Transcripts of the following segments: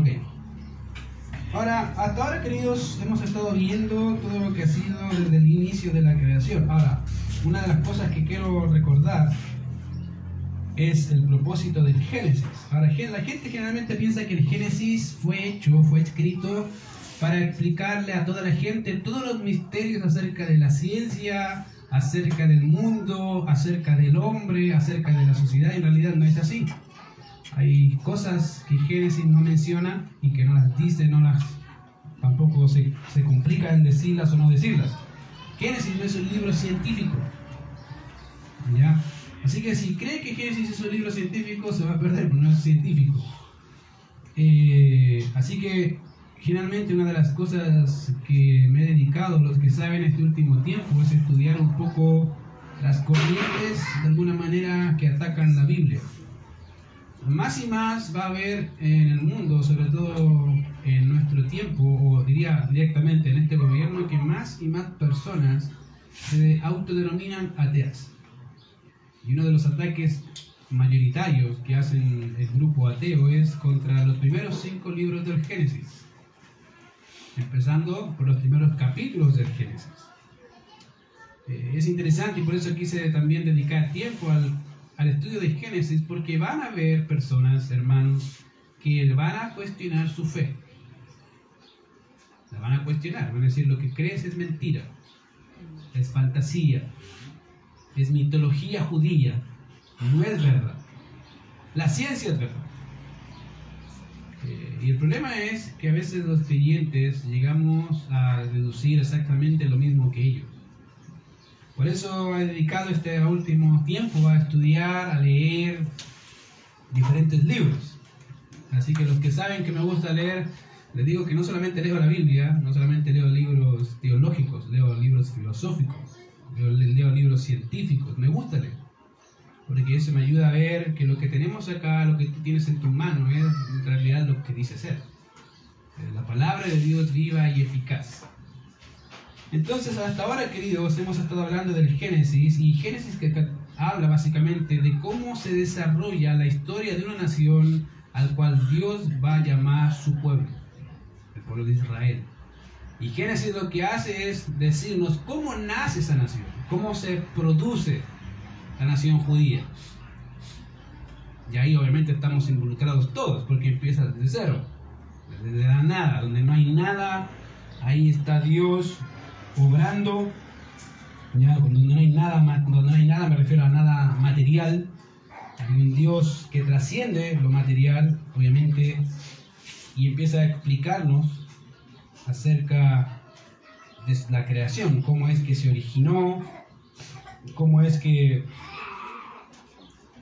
Ok. Ahora, hasta ahora, queridos, hemos estado viendo todo lo que ha sido desde el inicio de la creación. Ahora, una de las cosas que quiero recordar es el propósito del Génesis. Ahora, la gente generalmente piensa que el Génesis fue hecho, fue escrito para explicarle a toda la gente todos los misterios acerca de la ciencia, acerca del mundo, acerca del hombre, acerca de la sociedad. En realidad no es así. Hay cosas que Génesis no menciona y que no las dice, no las tampoco se, se complica en decirlas o no decirlas. Génesis no es un libro científico. ¿Ya? Así que si cree que Génesis es un libro científico, se va a perder, porque no es científico. Eh, así que Generalmente una de las cosas que me he dedicado, los que saben este último tiempo, es estudiar un poco las corrientes de alguna manera que atacan la Biblia. Más y más va a haber en el mundo, sobre todo en nuestro tiempo, o diría directamente en este gobierno, que más y más personas se autodenominan ateas. Y uno de los ataques mayoritarios que hacen el grupo ateo es contra los primeros cinco libros del Génesis empezando por los primeros capítulos del Génesis. Eh, es interesante y por eso quise también dedicar tiempo al, al estudio de Génesis, porque van a haber personas, hermanos, que van a cuestionar su fe. La van a cuestionar, van a decir lo que crees es mentira, es fantasía, es mitología judía, no es verdad. La ciencia es verdad. Eh, y el problema es que a veces los creyentes llegamos a deducir exactamente lo mismo que ellos. Por eso he dedicado este último tiempo a estudiar, a leer diferentes libros. Así que los que saben que me gusta leer, les digo que no solamente leo la Biblia, no solamente leo libros teológicos, leo libros filosóficos, leo, libros científicos, me gusta leer porque eso me ayuda a ver que lo que tenemos acá, lo que tienes en tu mano, es en realidad lo que dice ser. Eh, la palabra de Dios viva y eficaz. Entonces, hasta ahora, queridos, hemos estado hablando del Génesis, y Génesis que habla básicamente de cómo se desarrolla la historia de una nación al cual Dios va a llamar su pueblo, el pueblo de Israel. Y Génesis lo que hace es decirnos cómo nace esa nación, cómo se produce la nación judía. Y ahí obviamente estamos involucrados todos, porque empieza desde cero, desde la nada, donde no hay nada, ahí está Dios obrando, ya, donde no hay nada, donde no hay nada, me refiero a nada material, hay un Dios que trasciende lo material, obviamente, y empieza a explicarnos acerca de la creación, cómo es que se originó, cómo es que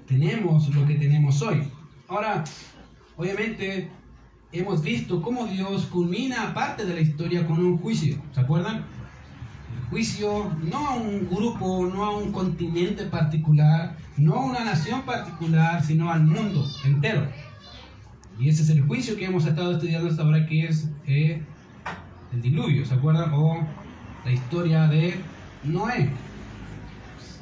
tenemos lo que tenemos hoy. Ahora, obviamente, hemos visto cómo Dios culmina parte de la historia con un juicio. ¿Se acuerdan? Juicio no a un grupo, no a un continente particular, no a una nación particular, sino al mundo entero. Y ese es el juicio que hemos estado estudiando hasta ahora, que es eh, el diluvio, ¿se acuerdan? O la historia de Noé.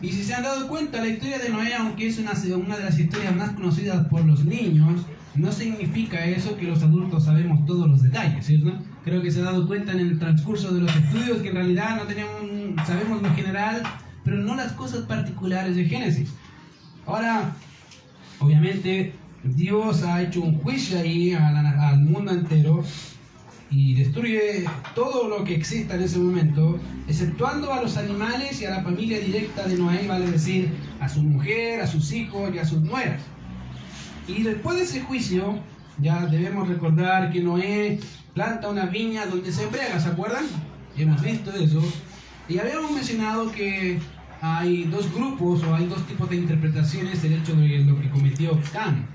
Y si se han dado cuenta, la historia de Noé, aunque es una, una de las historias más conocidas por los niños, no significa eso que los adultos sabemos todos los detalles, ¿cierto? Creo que se ha dado cuenta en el transcurso de los estudios que en realidad no tenemos, sabemos lo general, pero no las cosas particulares de Génesis. Ahora, obviamente, Dios ha hecho un juicio ahí al mundo entero y destruye todo lo que exista en ese momento, exceptuando a los animales y a la familia directa de Noé, vale decir, a su mujer, a sus hijos y a sus nueras. Y después de ese juicio, ya debemos recordar que Noé planta una viña donde se embriaga, ¿se acuerdan? Hemos visto eso. Y habíamos mencionado que hay dos grupos o hay dos tipos de interpretaciones del hecho de lo que cometió Cam.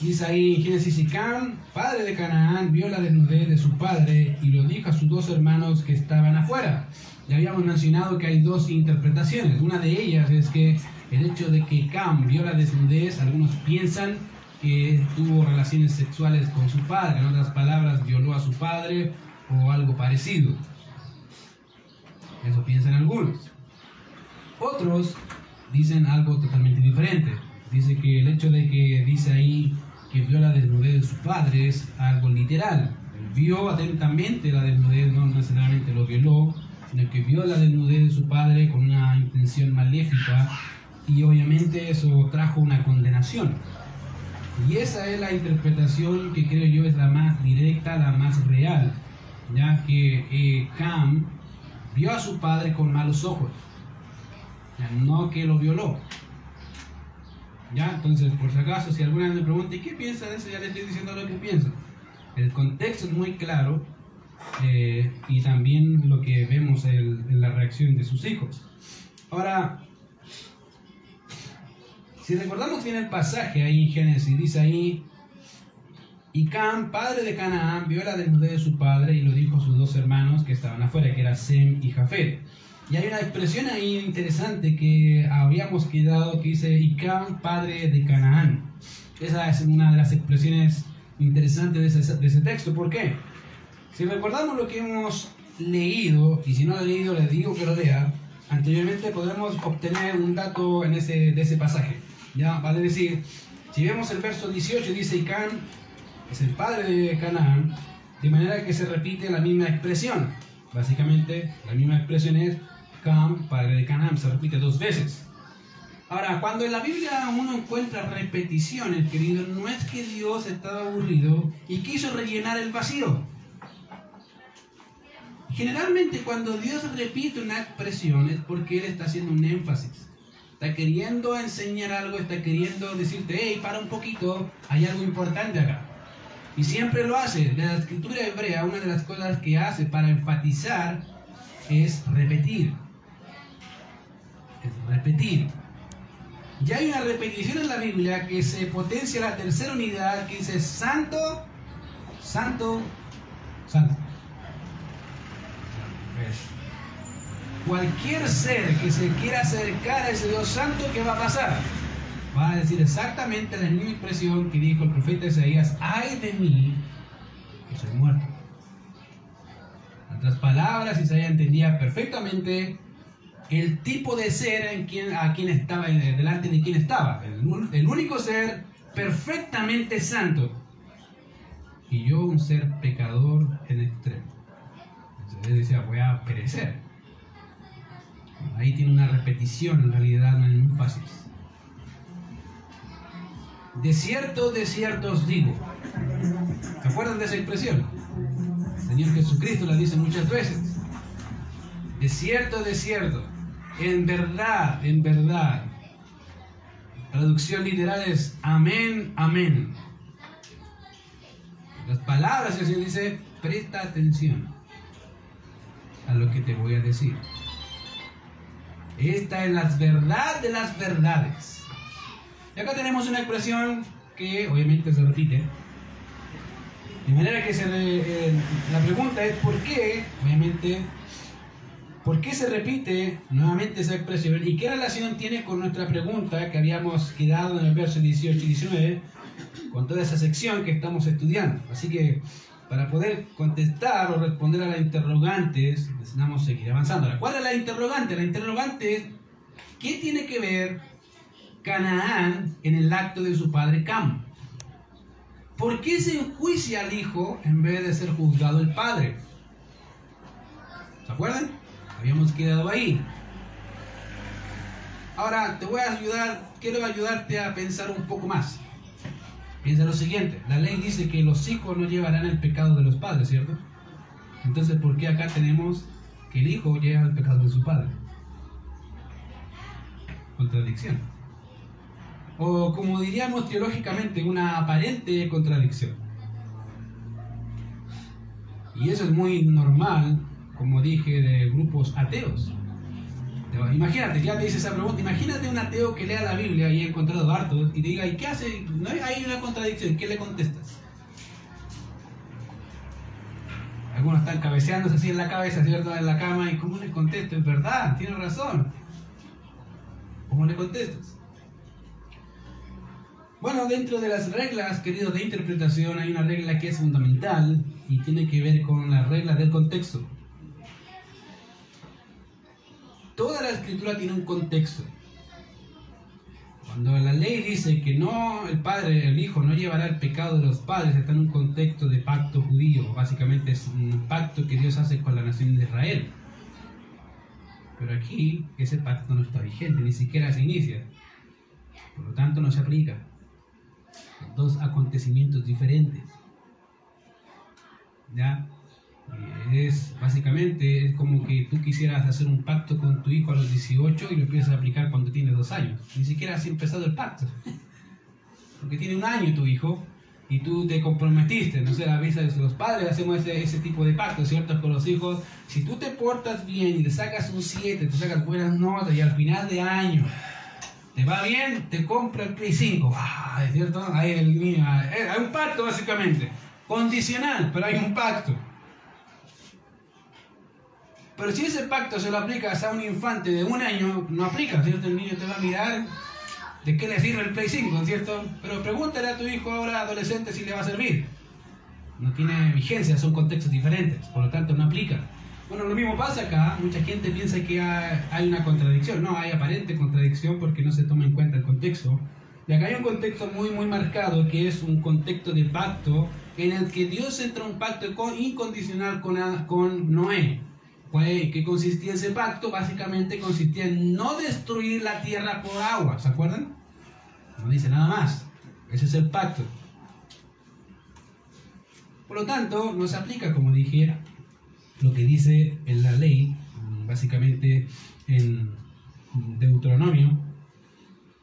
Dice ahí en Génesis y Cam, padre de Canaán, vio la desnudez de su padre y lo dijo a sus dos hermanos que estaban afuera. Ya habíamos mencionado que hay dos interpretaciones. Una de ellas es que el hecho de que Cam vio la desnudez, algunos piensan que tuvo relaciones sexuales con su padre, en otras palabras, violó a su padre o algo parecido. Eso piensan algunos. Otros dicen algo totalmente diferente. Dice que el hecho de que dice ahí que vio la desnudez de sus padres, algo literal. Vio atentamente la desnudez, no necesariamente lo violó, sino que vio la desnudez de su padre con una intención maléfica y obviamente eso trajo una condenación. Y esa es la interpretación que creo yo es la más directa, la más real, ya que eh, Cam vio a su padre con malos ojos, ya, no que lo violó. ¿Ya? Entonces, por si acaso, si alguna vez me pregunta, ¿y qué piensa de eso? Ya le estoy diciendo lo que pienso. El contexto es muy claro eh, y también lo que vemos en, en la reacción de sus hijos. Ahora, si recordamos bien el pasaje ahí en Génesis, dice ahí, y Cam, padre de Canaán, vio la desnudez de su padre y lo dijo a sus dos hermanos que estaban afuera, que eran Sem y Jafet. Y hay una expresión ahí interesante que habíamos quedado que dice Icam, padre de Canaán. Esa es una de las expresiones interesantes de ese, texto. ¿Por qué? Si recordamos lo que hemos leído, y si no lo he leído, les digo que lo lea, anteriormente podemos obtener un dato en ese, de ese pasaje. ¿Ya? Vale decir, si vemos el verso 18, dice Icam es el padre de Canaán, de manera que se repite la misma expresión. Básicamente, la misma expresión es Cam, padre de Canaán, se repite dos veces. Ahora, cuando en la Biblia uno encuentra repeticiones, querido, no es que Dios estaba aburrido y quiso rellenar el vacío. Generalmente cuando Dios repite una expresión es porque Él está haciendo un énfasis. Está queriendo enseñar algo, está queriendo decirte, hey, para un poquito, hay algo importante acá. Y siempre lo hace. La escritura hebrea, una de las cosas que hace para enfatizar es repetir es repetir. Ya hay una repetición en la Biblia que se potencia la tercera unidad que dice santo, santo, santo. Cualquier ser que se quiera acercar a ese Dios santo, ¿qué va a pasar? Va a decir exactamente la misma expresión que dijo el profeta Isaías, ay de mí, que soy muerto. En otras palabras, Isaías entendía perfectamente el tipo de ser en quien, a quien estaba, delante de quien estaba. El, el, único ser perfectamente santo. Y yo un ser pecador en extremo. Entonces decía, voy a perecer. Ahí tiene una repetición, en realidad no es muy fácil. De cierto, de cierto os digo. ¿Se acuerdan de esa expresión? El Señor Jesucristo la dice muchas veces. De cierto, de cierto en verdad, en verdad. Traducción literal es amén, amén. Las palabras, el Señor dice, presta atención a lo que te voy a decir. Esta es la verdad de las verdades. Y acá tenemos una expresión que obviamente se repite. De manera que eh, la pregunta es por qué, obviamente, ¿Por qué se repite nuevamente esa expresión? ¿Y qué relación tiene con nuestra pregunta que habíamos quedado en el verso 18 y 19 con toda esa sección que estamos estudiando? Así que para poder contestar o responder a las interrogantes necesitamos seguir avanzando. ¿Cuál es la interrogante? La interrogante es, ¿qué tiene que ver Canaán en el acto de su padre Cam? ¿Por qué se enjuicia al hijo en vez de ser juzgado el padre? ¿Se acuerdan? Habíamos quedado ahí. Ahora te voy a ayudar, quiero ayudarte a pensar un poco más. Piensa lo siguiente, la ley dice que los hijos no llevarán el pecado de los padres, ¿cierto? Entonces, ¿por qué acá tenemos que el hijo lleva el pecado de su padre? Contradicción. O como diríamos teológicamente, una aparente contradicción. Y eso es muy normal como dije, de grupos ateos. Imagínate, ya te hice esa pregunta, imagínate un ateo que lea la Biblia y ha encontrado harto y diga, ¿y qué hace? No hay una contradicción, ¿qué le contestas? Algunos están cabeceándose así en la cabeza, ¿cierto? En la cama, ¿y cómo le contesto? Es verdad, tiene razón. ¿Cómo le contestas? Bueno, dentro de las reglas, queridos, de interpretación, hay una regla que es fundamental y tiene que ver con las reglas del contexto. Toda la escritura tiene un contexto. Cuando la ley dice que no el padre, el hijo no llevará el pecado de los padres, está en un contexto de pacto judío. Básicamente es un pacto que Dios hace con la nación de Israel. Pero aquí ese pacto no está vigente, ni siquiera se inicia. Por lo tanto no se aplica. Dos acontecimientos diferentes. ¿Ya? Es básicamente es como que tú quisieras hacer un pacto con tu hijo a los 18 y lo empiezas a aplicar cuando tiene dos años. Ni siquiera has empezado el pacto. Porque tiene un año tu hijo y tú te comprometiste, no sé, la visa de los padres hacemos ese, ese tipo de pacto, ¿cierto? Con los hijos. Si tú te portas bien y te sacas un 7, te sacas buenas notas y al final de año te va bien, te compra el Play 5. Ah, ¿es cierto? Hay, el, hay un pacto básicamente. Condicional, pero hay un pacto. Pero si ese pacto se lo aplicas a un infante de un año, no aplica, ¿cierto? El niño te va a mirar de qué le sirve el Play 5, ¿cierto? Pero pregúntale a tu hijo ahora adolescente si le va a servir. No tiene vigencia, son contextos diferentes, por lo tanto no aplica. Bueno, lo mismo pasa acá, mucha gente piensa que hay una contradicción, no, hay aparente contradicción porque no se toma en cuenta el contexto. Y acá hay un contexto muy, muy marcado que es un contexto de pacto en el que Dios entra en un pacto incondicional con, con Noé. Pues, ¿Qué consistía ese pacto? Básicamente consistía en no destruir la tierra por agua, ¿se acuerdan? No dice nada más. Ese es el pacto. Por lo tanto, no se aplica, como dije, lo que dice en la ley, básicamente en Deuteronomio,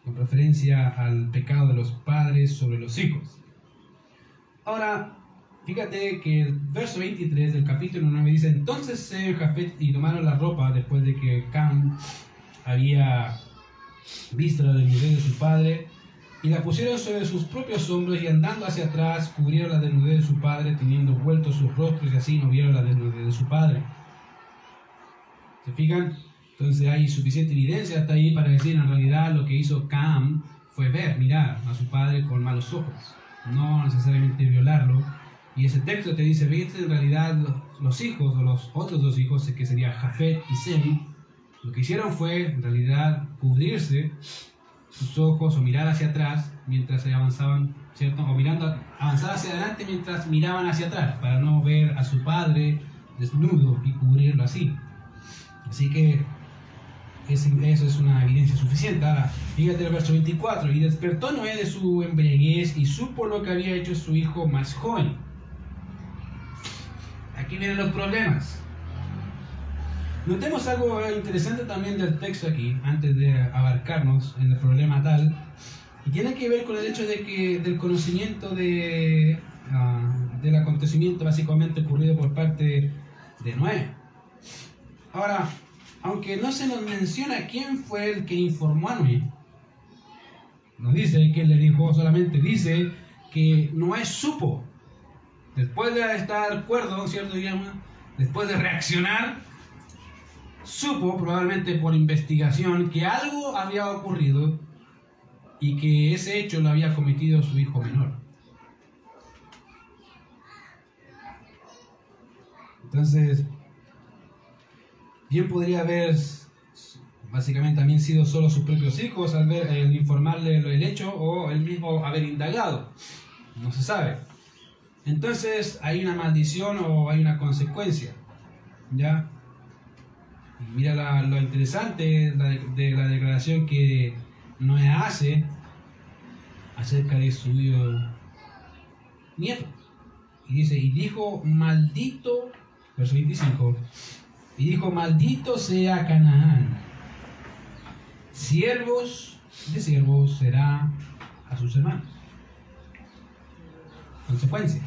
con referencia al pecado de los padres sobre los hijos. Ahora, Fíjate que el verso 23 del capítulo 9 dice, entonces se Jafet y tomaron la ropa después de que Cam había visto la desnudez de su padre y la pusieron sobre sus propios hombros y andando hacia atrás cubrieron la desnudez de su padre teniendo vueltos sus rostros y así no vieron la desnudez de su padre. ¿Se fijan? Entonces hay suficiente evidencia hasta ahí para decir en realidad lo que hizo Cam fue ver, mirar a su padre con malos ojos, no necesariamente violarlo y ese texto te dice, viste, en realidad los hijos o los otros dos hijos, que serían Jafet y Sem, lo que hicieron fue en realidad cubrirse sus ojos o mirar hacia atrás mientras avanzaban, ¿cierto? O mirando, avanzar hacia adelante mientras miraban hacia atrás, para no ver a su padre desnudo y cubrirlo así. Así que eso es una evidencia suficiente. Ahora, fíjate el verso 24. Y despertó Noé de su embriaguez y supo lo que había hecho su hijo más aquí vienen los problemas. Notemos algo interesante también del texto aquí, antes de abarcarnos en el problema tal, y tiene que ver con el hecho de que del conocimiento de, ah, del acontecimiento básicamente ocurrido por parte de Noé. Ahora, aunque no se nos menciona quién fue el que informó a Noé, no dice quién le dijo, solamente dice que Noé supo después de estar cuerdo, ¿cierto? después de reaccionar, supo, probablemente por investigación, que algo había ocurrido y que ese hecho lo había cometido su hijo menor. Entonces, bien podría haber básicamente también sido solo sus propios hijos al ver, el informarle el hecho o él mismo haber indagado. No se sabe. Entonces hay una maldición o hay una consecuencia. ¿Ya? mira lo interesante de, la declaración que Noé hace acerca de su nieto. Y dice, y dijo, maldito, verso 25, y dijo, maldito sea Canaán, siervos de siervos será a sus hermanos consecuencias.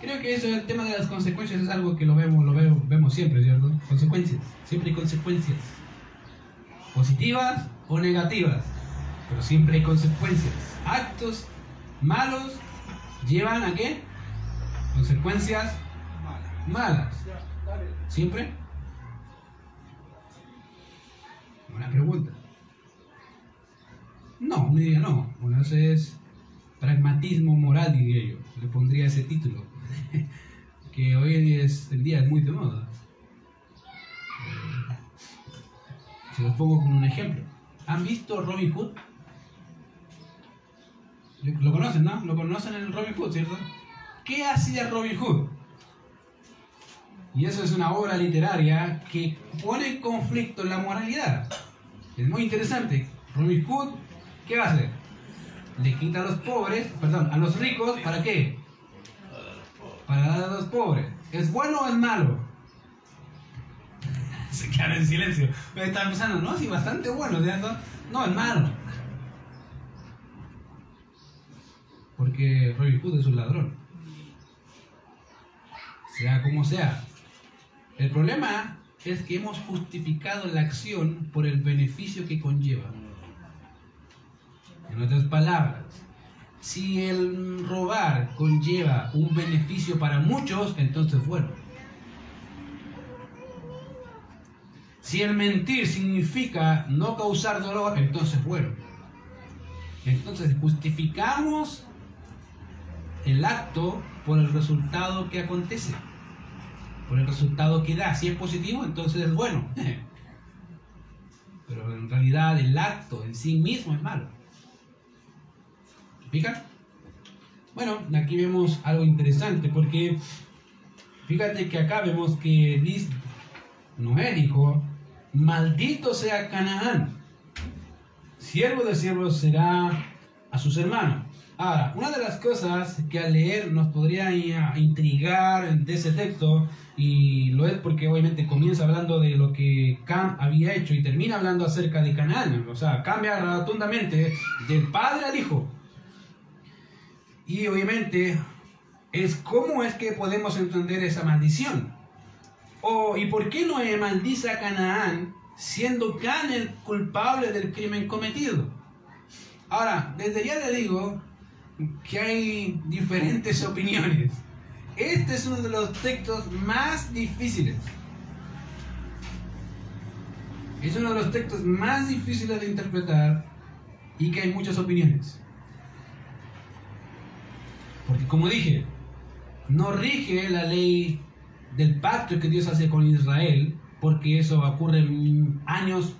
Creo que eso, el tema de las consecuencias es algo que lo vemos, lo vemos siempre, ¿cierto? Consecuencias, siempre hay consecuencias. Positivas o negativas, pero siempre hay consecuencias. Actos malos llevan a qué? Consecuencias malas. ¿Siempre? Buena pregunta. No, un día no. Una vez es pragmatismo moral, diría yo. Le pondría ese título. que hoy es, el día es muy de moda. Eh, se lo pongo con un ejemplo. ¿Han visto Robin Hood? Lo conocen, ¿no? Lo conocen el Robin Hood, ¿cierto? ¿Qué hacía Robin Hood? Y eso es una obra literaria que pone en conflicto la moralidad. Es muy interesante. Robin Hood, ¿qué hace? Le quita a los pobres, perdón, a los ricos, ¿para qué? Para dar a los pobres. ¿Es bueno o es malo? Se quedan en silencio. Me están pensando, no, sí, bastante bueno, ¿cierto? No, es malo. Porque Robin Hood es un ladrón. Sea como sea. El problema es que hemos justificado la acción por el beneficio que conlleva. En otras palabras, si el robar conlleva un beneficio para muchos, entonces bueno. Si el mentir significa no causar dolor, entonces bueno. Entonces justificamos el acto por el resultado que acontece, por el resultado que da. Si es positivo, entonces es bueno. Pero en realidad el acto en sí mismo es malo. ¿Fijan? Bueno, aquí vemos algo interesante porque fíjate que acá vemos que Noé dijo, maldito sea Canaán, siervo de siervos será a sus hermanos. Ahora, una de las cosas que al leer nos podría intrigar de ese texto, y lo es porque obviamente comienza hablando de lo que Cam había hecho y termina hablando acerca de Canaán, o sea, cambia rotundamente del padre al hijo. Y obviamente es cómo es que podemos entender esa maldición. O, ¿Y por qué no maldice a Canaán siendo Can el culpable del crimen cometido? Ahora, desde ya le digo que hay diferentes opiniones. Este es uno de los textos más difíciles. Es uno de los textos más difíciles de interpretar y que hay muchas opiniones. Porque como dije, no rige la ley del pacto que Dios hace con Israel, porque eso ocurre en años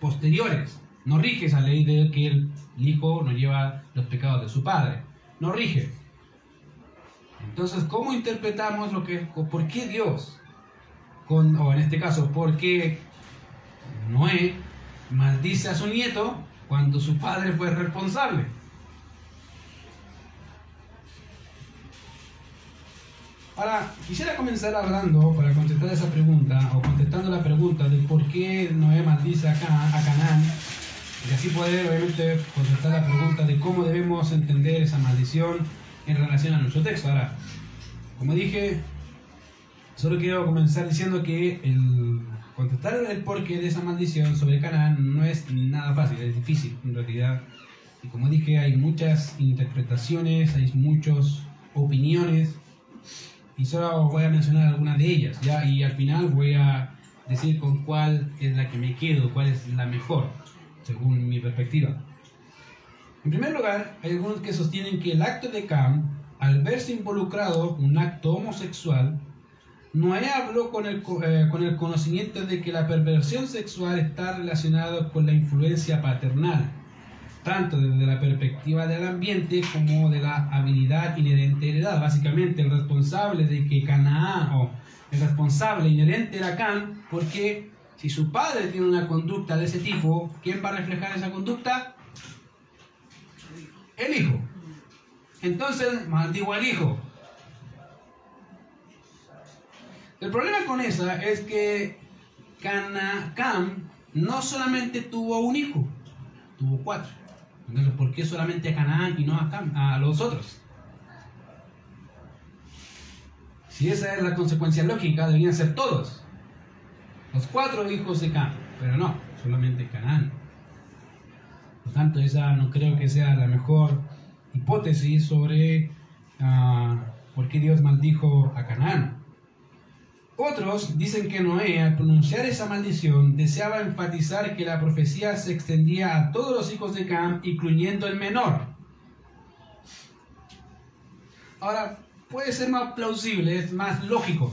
posteriores. No rige esa ley de que el hijo no lleva los pecados de su padre. No rige. Entonces, ¿cómo interpretamos lo que por qué Dios, con, o en este caso, por qué Noé maldice a su nieto cuando su padre fue responsable? Ahora, quisiera comenzar hablando, para contestar esa pregunta, o contestando la pregunta de por qué Noé maldice a, a Canaán, y así poder obviamente contestar la pregunta de cómo debemos entender esa maldición en relación a nuestro texto. Ahora, como dije, solo quiero comenzar diciendo que el contestar el porqué de esa maldición sobre Canaán no es nada fácil, es difícil en realidad. Y como dije, hay muchas interpretaciones, hay muchas opiniones, y solo voy a mencionar algunas de ellas, ¿ya? Y al final voy a decir con cuál es la que me quedo, cuál es la mejor según mi perspectiva. En primer lugar, hay algunos que sostienen que el acto de Cam, al verse involucrado un acto homosexual, Noé habló con el, eh, con el conocimiento de que la perversión sexual está relacionada con la influencia paternal, tanto desde la perspectiva del ambiente como de la habilidad inherente heredada. Básicamente, el responsable de que Canaán, o el responsable inherente era Cam, porque si su padre tiene una conducta de ese tipo, ¿quién va a reflejar esa conducta? El hijo. Entonces, maldigo al hijo. El problema con esa es que Cam no solamente tuvo un hijo, tuvo cuatro. Entonces, ¿por qué solamente a Canaán y no a, a los otros? Si esa es la consecuencia lógica, deberían ser todos los cuatro hijos de Cam, pero no, solamente Canaán. Por tanto, esa no creo que sea la mejor hipótesis sobre uh, por qué Dios maldijo a Canaán. Otros dicen que Noé, al pronunciar esa maldición, deseaba enfatizar que la profecía se extendía a todos los hijos de Cam, incluyendo el menor. Ahora, puede ser más plausible, es más lógico,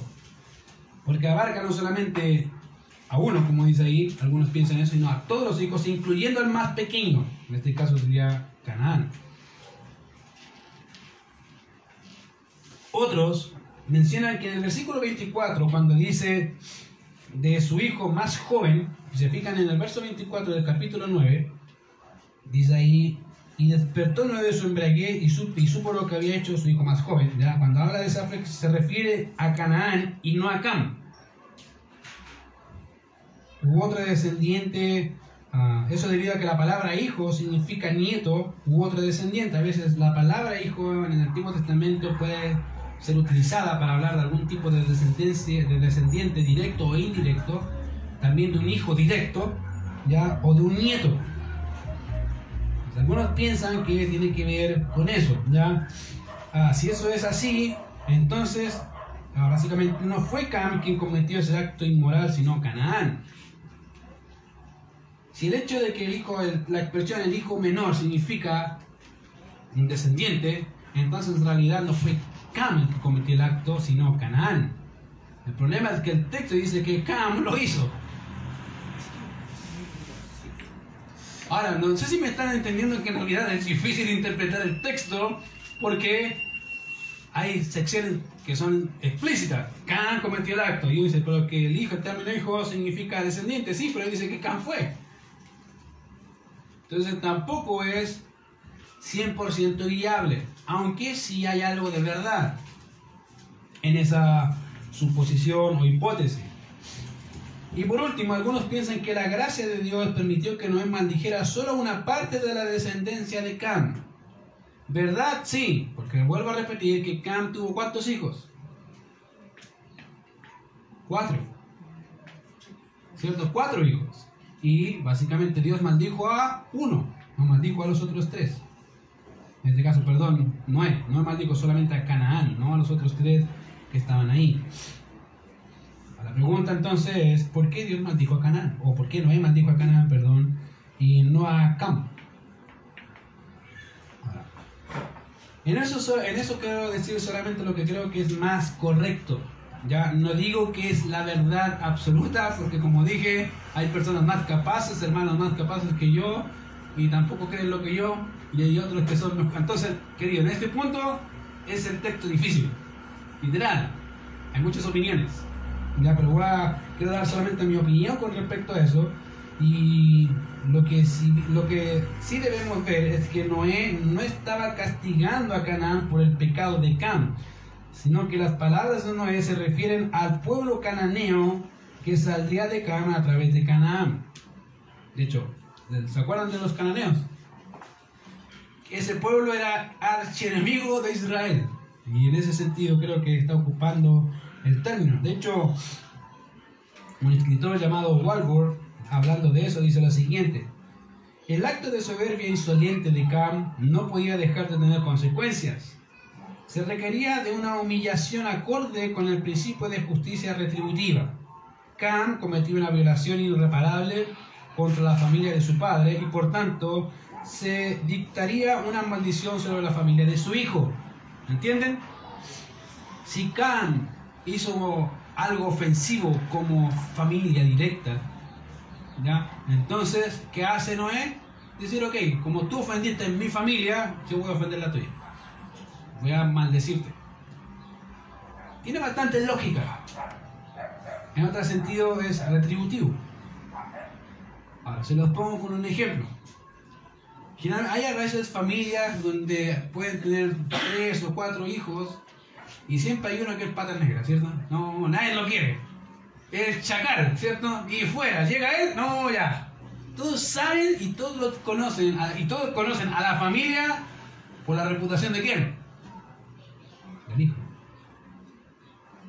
porque abarca no solamente a uno, como dice ahí, algunos piensan eso, y no a todos los hijos, incluyendo al más pequeño, en este caso sería Canaán. Otros mencionan que en el versículo 24, cuando dice de su hijo más joven, si se fijan en el verso 24 del capítulo 9, dice ahí, y despertó nueve de su embriaguez y, supo, y supo lo que había hecho su hijo más joven. ¿ya? Cuando habla de esa se refiere a Canaán y no a Cam. U otro descendiente, uh, eso debido a que la palabra hijo significa nieto u otro descendiente. A veces la palabra hijo en el Antiguo Testamento puede ser utilizada para hablar de algún tipo de descendencia, de descendiente directo o indirecto, también de un hijo directo, ¿ya? o de un nieto. Algunos piensan que tiene que ver con eso, ¿ya? Ah, si eso es así, entonces ah, básicamente no fue Cam quien cometió ese acto inmoral, sino Canaán. Si el hecho de que el hijo, la expresión el hijo menor significa un descendiente, entonces en realidad no fue Cam cometió el acto, sino Canaán. El problema es que el texto dice que Cam lo hizo. Ahora, no sé si me están entendiendo que en realidad es difícil interpretar el texto porque hay secciones que son explícitas. Can cometió el acto. Y uno dice, pero que el hijo, el término hijo significa descendiente. Sí, pero él dice que Can fue. Entonces tampoco es 100% viable. Aunque sí hay algo de verdad en esa suposición o hipótesis. Y por último, algunos piensan que la gracia de Dios permitió que Noé maldijera solo una parte de la descendencia de Cam. ¿Verdad? Sí, porque vuelvo a repetir que Cam tuvo cuántos hijos? Cuatro. ¿Cierto? Cuatro hijos. Y básicamente Dios maldijo a uno, no maldijo a los otros tres. En este caso, perdón, Noé. Noé maldijo solamente a Canaán, no a los otros tres que estaban ahí. La pregunta entonces es, ¿por qué Dios maldijo a Canaán? O ¿por qué Noé maldijo a Canaán, perdón, y no a Cam? En eso, en eso quiero decir solamente lo que creo que es más correcto. Ya no digo que es la verdad absoluta, porque como dije, hay personas más capaces, hermanos más capaces que yo, y tampoco creen lo que yo, y hay otros que son mejores. Entonces, querido, en este punto es el texto difícil, literal. Hay muchas opiniones. Ya, pero voy a, quiero dar solamente mi opinión con respecto a eso. Y lo que, sí, lo que sí debemos ver es que Noé no estaba castigando a Canaán por el pecado de Cam, sino que las palabras de Noé se refieren al pueblo cananeo que saldría de Cam a través de Canaán. De hecho, ¿se acuerdan de los cananeos? Ese pueblo era archienemigo de Israel. Y en ese sentido creo que está ocupando el término. De hecho, un escritor llamado Walworth, hablando de eso, dice lo siguiente. El acto de soberbia insolente de Cam no podía dejar de tener consecuencias. Se requería de una humillación acorde con el principio de justicia retributiva. Cam cometió una violación irreparable contra la familia de su padre y por tanto se dictaría una maldición sobre la familia de su hijo. ¿Entienden? Si Cam hizo algo ofensivo como familia directa, ¿ya? Entonces, ¿qué hace Noé? Decir, ok, como tú ofendiste en mi familia, yo voy a ofender la tuya. Voy a maldecirte. Tiene bastante lógica. En otro sentido es retributivo. Ahora, se los pongo con un ejemplo. Hay a veces familias donde pueden tener tres o cuatro hijos y siempre hay uno que es pata negra, ¿cierto? No, nadie lo quiere. El chacal, ¿cierto? Y fuera, llega él, no, ya. Todos saben y todos lo conocen, y todos conocen a la familia por la reputación de quién? Del hijo.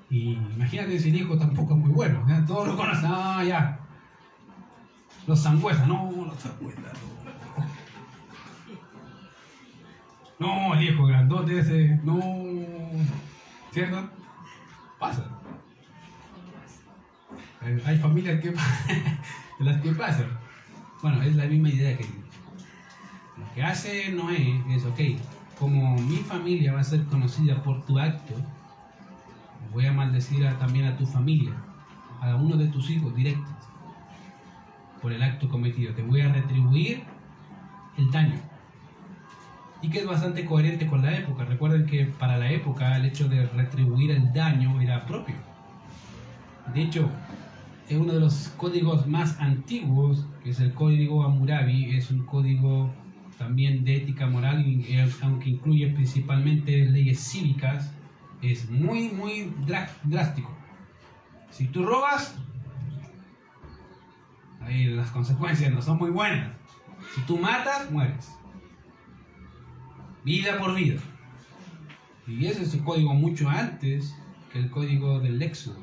Y imagínate si el hijo tampoco es muy bueno, todos lo conocen, ah, ya. Los sangüesas, no, los sangüesas, no. No, el hijo grandote ese, no. ¿Cierto? Pasa. Hay familias que las que pasan. Bueno, es la misma idea que lo que hace Noé es, ok, como mi familia va a ser conocida por tu acto, voy a maldecir también a tu familia, a uno de tus hijos directos. por el acto cometido, te voy a retribuir el daño. Y que es bastante coherente con la época. Recuerden que para la época el hecho de retribuir el daño era propio. De hecho, es uno de los códigos más antiguos, que es el código Hammurabi, es un código también de ética moral, aunque incluye principalmente leyes cívicas, es muy, muy drástico. Si tú robas, las consecuencias no son muy buenas. Si tú matas, mueres. Vida por vida. Y ese es el código mucho antes que el código del Éxodo.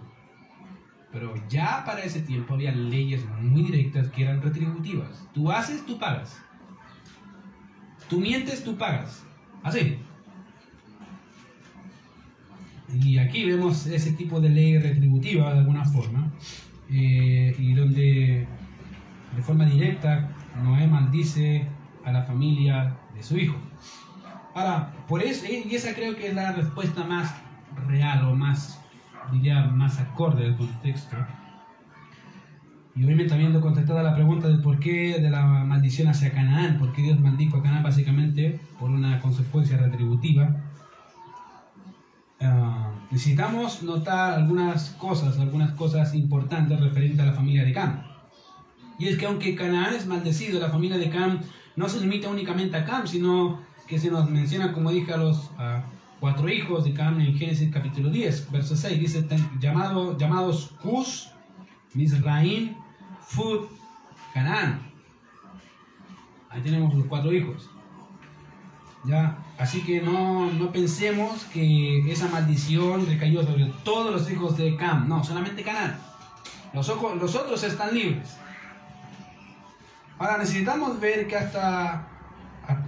Pero ya para ese tiempo había leyes muy directas que eran retributivas. Tú haces, tú pagas. Tú mientes, tú pagas. Así. Y aquí vemos ese tipo de ley retributiva de alguna forma, eh, y donde de forma directa Noé maldice a la familia de su hijo. Ahora, por eso, y esa creo que es la respuesta más real o más, diría, más acorde al contexto. Y obviamente habiendo contestado la pregunta del por qué de la maldición hacia Canaán, por qué Dios maldijo a Canaán básicamente por una consecuencia retributiva, ah, necesitamos notar algunas cosas, algunas cosas importantes referentes a la familia de Cam. Y es que aunque Canaán es maldecido, la familia de Cam no se limita únicamente a Cam, sino que se nos menciona, como dije, a los cuatro hijos de Cam en Génesis capítulo 10, verso 6, dice, llamado, llamados Cus, Misraim, Fud, Canaán. Ahí tenemos los cuatro hijos. ¿Ya? Así que no, no, pensemos que esa maldición recayó sobre todos los hijos de Cam. No, solamente Canaán. Los, ojos, los otros están libres. Ahora necesitamos ver que hasta,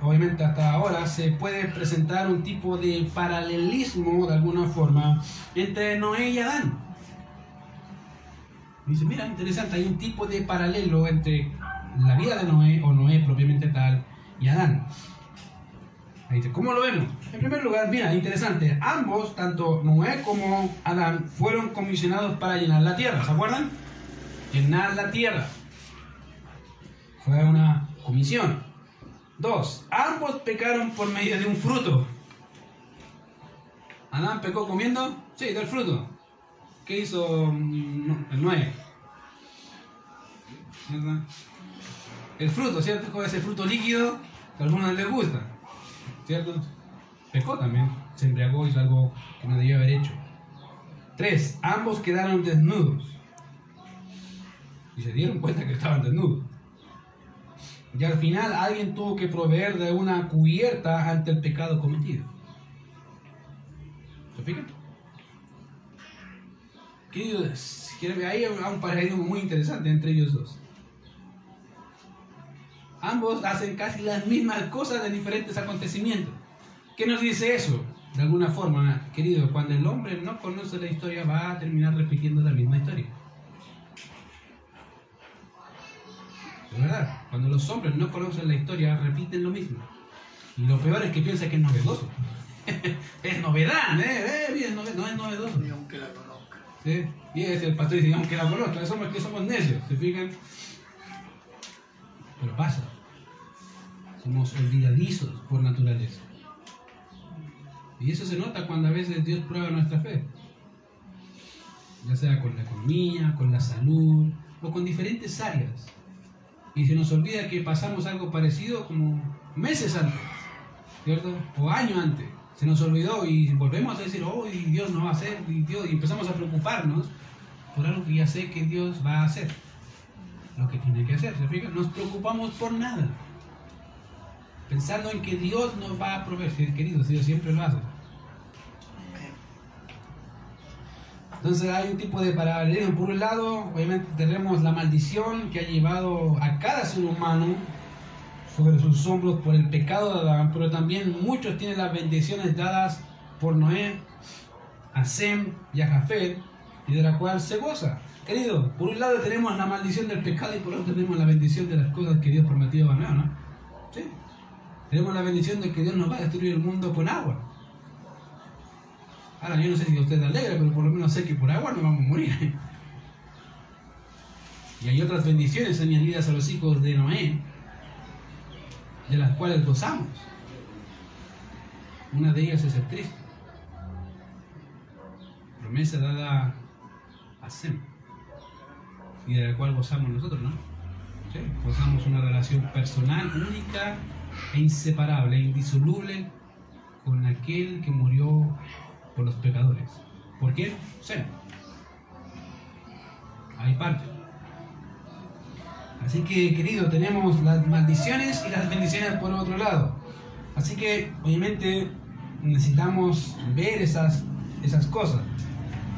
obviamente hasta ahora, se puede presentar un tipo de paralelismo de alguna forma entre Noé y Adán. Dice, mira, interesante, hay un tipo de paralelo entre la vida de Noé, o Noé propiamente tal, y Adán. Ahí dice, ¿cómo lo vemos? En primer lugar, mira, interesante, ambos, tanto Noé como Adán, fueron comisionados para llenar la tierra, ¿se acuerdan? Llenar la tierra. Fue una comisión. Dos, ambos pecaron por medio de un fruto. Adán pecó comiendo, sí, del fruto. ¿Qué hizo mm, el Noé? El fruto, ¿cierto? Ese fruto líquido que a algunos les gusta, ¿cierto? Pecó también, se embriagó, hizo algo que no debía haber hecho. Tres, ambos quedaron desnudos. Y se dieron cuenta que estaban desnudos. Y al final alguien tuvo que proveer de una cubierta ante el pecado cometido. ¿Se fijan? Ahí hay un paralelismo muy interesante entre ellos dos. Ambos hacen casi las mismas cosas de diferentes acontecimientos. ¿Qué nos dice eso? De alguna forma, querido, cuando el hombre no conoce la historia va a terminar repitiendo la misma historia. Es verdad, cuando los hombres no conocen la historia repiten lo mismo. Y lo peor es que piensan que es novedoso. es novedad, ¿eh? eh no, es novedoso. Ni aunque la ¿Sí? Y es el pastor dice, aunque la conozca, somos que somos necios, ¿se fijan? Pero pasa. Somos olvidadizos por naturaleza. Y eso se nota cuando a veces Dios prueba nuestra fe. Ya sea con la economía, con la salud o con diferentes áreas. Y se nos olvida que pasamos algo parecido como meses antes, ¿cierto? O años antes se nos olvidó y volvemos a decir, oh, y Dios no va a hacer, y, Dios, y empezamos a preocuparnos por algo que ya sé que Dios va a hacer, lo que tiene que hacer. Nos preocupamos por nada, pensando en que Dios nos va a proveer, querido, Dios siempre lo hace. Entonces hay un tipo de paralelismo. Por un lado, obviamente tenemos la maldición que ha llevado a cada ser humano sobre sus hombros por el pecado de Adán, pero también muchos tienen las bendiciones dadas por Noé, a Sem y a Jafet, y de la cual se goza. Querido, por un lado tenemos la maldición del pecado y por otro tenemos la bendición de las cosas que Dios prometió a Noé, ¿no? Sí. Tenemos la bendición de que Dios nos va a destruir el mundo con agua. Ahora, yo no sé si usted es alegre, pero por lo menos sé que por agua no vamos a morir. Y hay otras bendiciones añadidas a los hijos de Noé, de las cuales gozamos. Una de ellas es el Cristo. Promesa dada a Sem. Y de la cual gozamos nosotros, ¿no? Gozamos una relación personal, única e inseparable, indisoluble con aquel que murió por los pecadores. ¿Por qué? Sem. Hay parte. Así que, querido, tenemos las maldiciones y las bendiciones por otro lado. Así que, obviamente, necesitamos ver esas, esas cosas.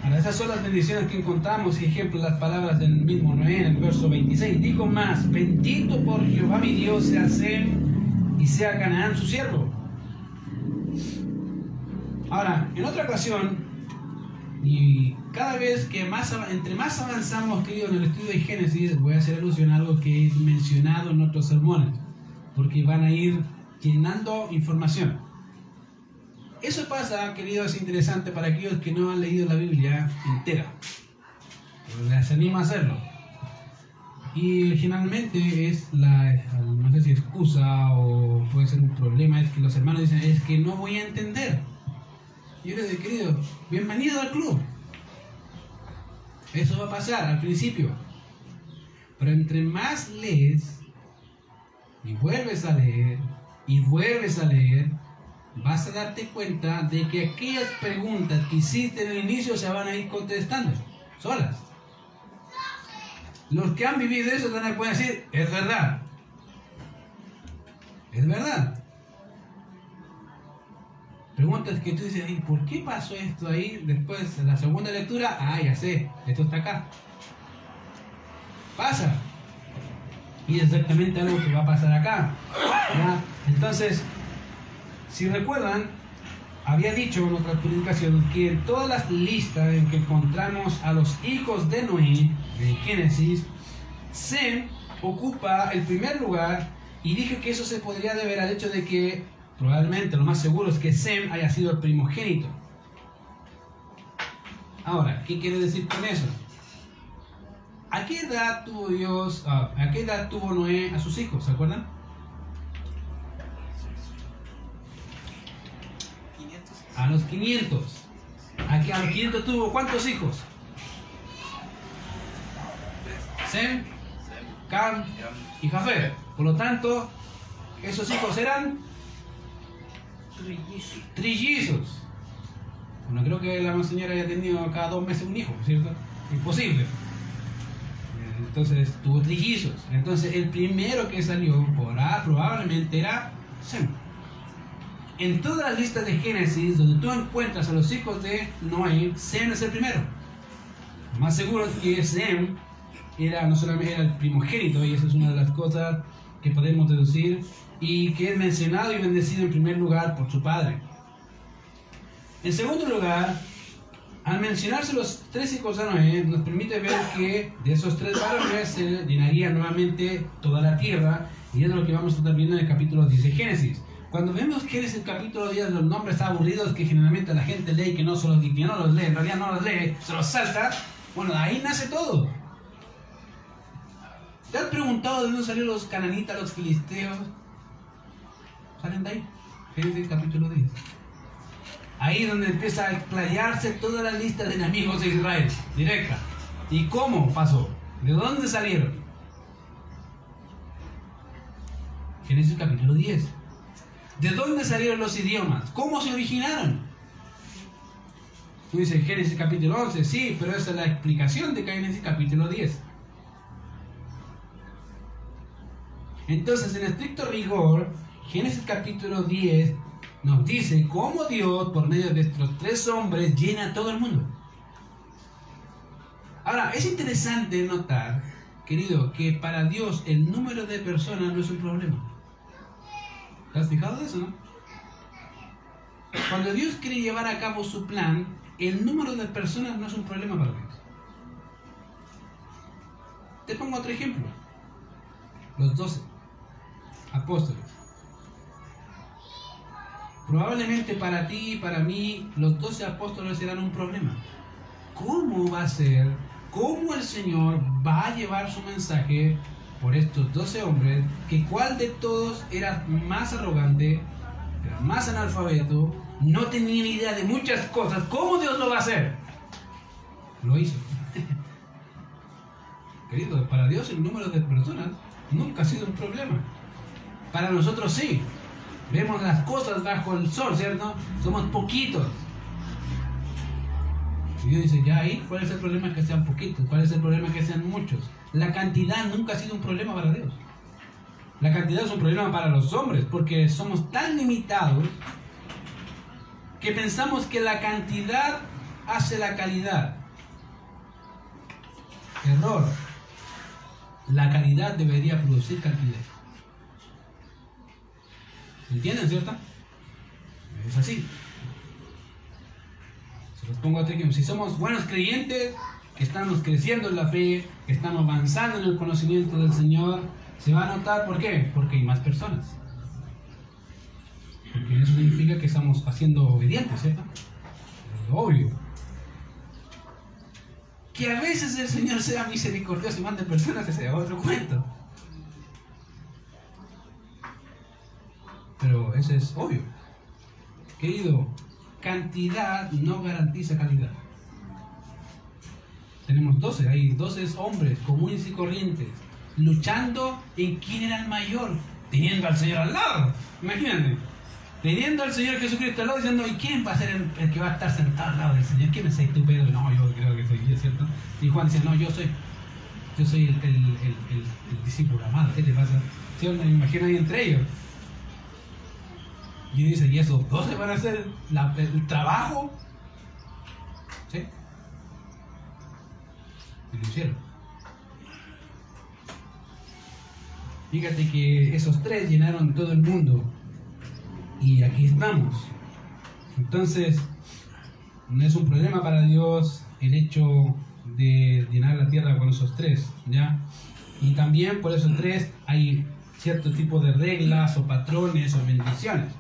Ahora, esas son las bendiciones que encontramos y ejemplo las palabras del mismo Noé en el verso 26. Dijo más, bendito por Jehová mi Dios sea Sem y sea Canaán su siervo. Ahora, en otra ocasión, y cada vez que más, entre más avanzamos, querido, en el estudio de Génesis, voy a hacer alusión a algo que he mencionado en otros sermones, porque van a ir llenando información. Eso pasa, querido, es interesante para aquellos que no han leído la Biblia entera. Les animo a hacerlo. Y generalmente es la, no sé si excusa o puede ser un problema, es que los hermanos dicen, es que no voy a entender. Yo les querido, bienvenido al club. Eso va a pasar al principio. Pero entre más lees y vuelves a leer y vuelves a leer, vas a darte cuenta de que aquellas preguntas que hiciste en el inicio se van a ir contestando solas. Los que han vivido eso van a poder decir, es verdad. Es verdad. Preguntas que tú dices, ¿y por qué pasó esto ahí? Después, en la segunda lectura, ah, ya sé, esto está acá. Pasa. Y es exactamente algo que va a pasar acá. Entonces, si recuerdan, había dicho en otra publicación que en todas las listas en que encontramos a los hijos de Noé, de Génesis, Sem ocupa el primer lugar y dije que eso se podría deber al hecho de que probablemente lo más seguro es que Sem haya sido el primogénito. Ahora, ¿qué quiere decir con eso? ¿A qué edad tuvo Dios, ah, a qué edad tuvo Noé a sus hijos? ¿Se acuerdan? A los 500. Aquí a los 500 tuvo cuántos hijos? Sem, Cam y Jafet. Por lo tanto, esos hijos eran trillizos. Bueno, creo que la señora haya tenido cada dos meses un hijo, ¿cierto? Imposible. Entonces tuvo trillizos. Entonces el primero que salió por A probablemente era Sem. En todas las listas de Génesis donde tú encuentras a los hijos de Noé, Sem es el primero. Más seguro que Sem era no solamente era el primogénito, y esa es una de las cosas que podemos deducir, y que es mencionado y bendecido en primer lugar por su padre. En segundo lugar, al mencionarse los tres hijos de Noé, nos permite ver que de esos tres varones se llenaría nuevamente toda la tierra, y es lo que vamos a estar viendo en el capítulo 10 de Génesis. Cuando vemos que es el capítulo 10 los nombres aburridos que generalmente la gente lee que no, solo, que no los lee, en realidad no los lee, se los salta, bueno, ahí nace todo. ¿Te has preguntado de dónde salieron los cananitas, los filisteos? ¿Salen de ahí? Génesis capítulo 10. Ahí donde empieza a explayarse toda la lista de enemigos de Israel, directa. ¿Y cómo pasó? ¿De dónde salieron? Génesis capítulo 10. ¿De dónde salieron los idiomas? ¿Cómo se originaron? Tú dices Génesis capítulo 11, sí, pero esa es la explicación de Génesis capítulo 10. Entonces, en estricto rigor, Génesis capítulo 10 nos dice cómo Dios, por medio de estos tres hombres, llena todo el mundo. Ahora, es interesante notar, querido, que para Dios el número de personas no es un problema. ¿Te has fijado de eso, no? Cuando Dios quiere llevar a cabo su plan, el número de personas no es un problema para Dios. Te pongo otro ejemplo. Los doce apóstoles. Probablemente para ti y para mí los doce apóstoles serán un problema. ¿Cómo va a ser cómo el Señor va a llevar su mensaje por estos doce hombres, que cuál de todos era más arrogante, era más analfabeto, no tenía ni idea de muchas cosas, ¿cómo Dios lo va a hacer? Lo hizo. Querido, para Dios el número de personas nunca ha sido un problema. Para nosotros sí. Vemos las cosas bajo el sol, ¿cierto? Somos poquitos. Y Dios dice, ya ahí, ¿cuál es el problema que sean poquitos? ¿Cuál es el problema que sean muchos? La cantidad nunca ha sido un problema para Dios. La cantidad es un problema para los hombres, porque somos tan limitados que pensamos que la cantidad hace la calidad. Error. La calidad debería producir cantidad. ¿Entienden, cierto? Es así. Se los pongo a ejemplo. Si somos buenos creyentes, que estamos creciendo en la fe, que estamos avanzando en el conocimiento del Señor, se va a notar por qué? Porque hay más personas. Porque eso significa que estamos haciendo obedientes, ¿cierto? obvio. Que a veces el Señor sea misericordioso y mande personas que sea otro cuento. Pero eso es obvio. Querido, cantidad no garantiza calidad. Tenemos 12, hay 12 hombres comunes y corrientes luchando en quién era el mayor, teniendo al Señor al lado. Imagínate, teniendo al Señor Jesucristo al lado diciendo, ¿y quién va a ser el, que va a estar sentado al lado del Señor? ¿Quién es tú, Pedro? No, yo creo que soy yo, ¿cierto? Y Juan dice, no, yo soy, yo soy el, discípulo amado, ¿qué te pasa? ¿Sí? Me imagino ahí entre ellos. Y dice, ¿y esos se van a hacer el trabajo? ¿Sí? Y lo hicieron. Fíjate que esos tres llenaron todo el mundo. Y aquí estamos. Entonces, no es un problema para Dios el hecho de llenar la tierra con esos tres, ¿ya? Y también por esos tres hay cierto tipo de reglas o patrones o bendiciones.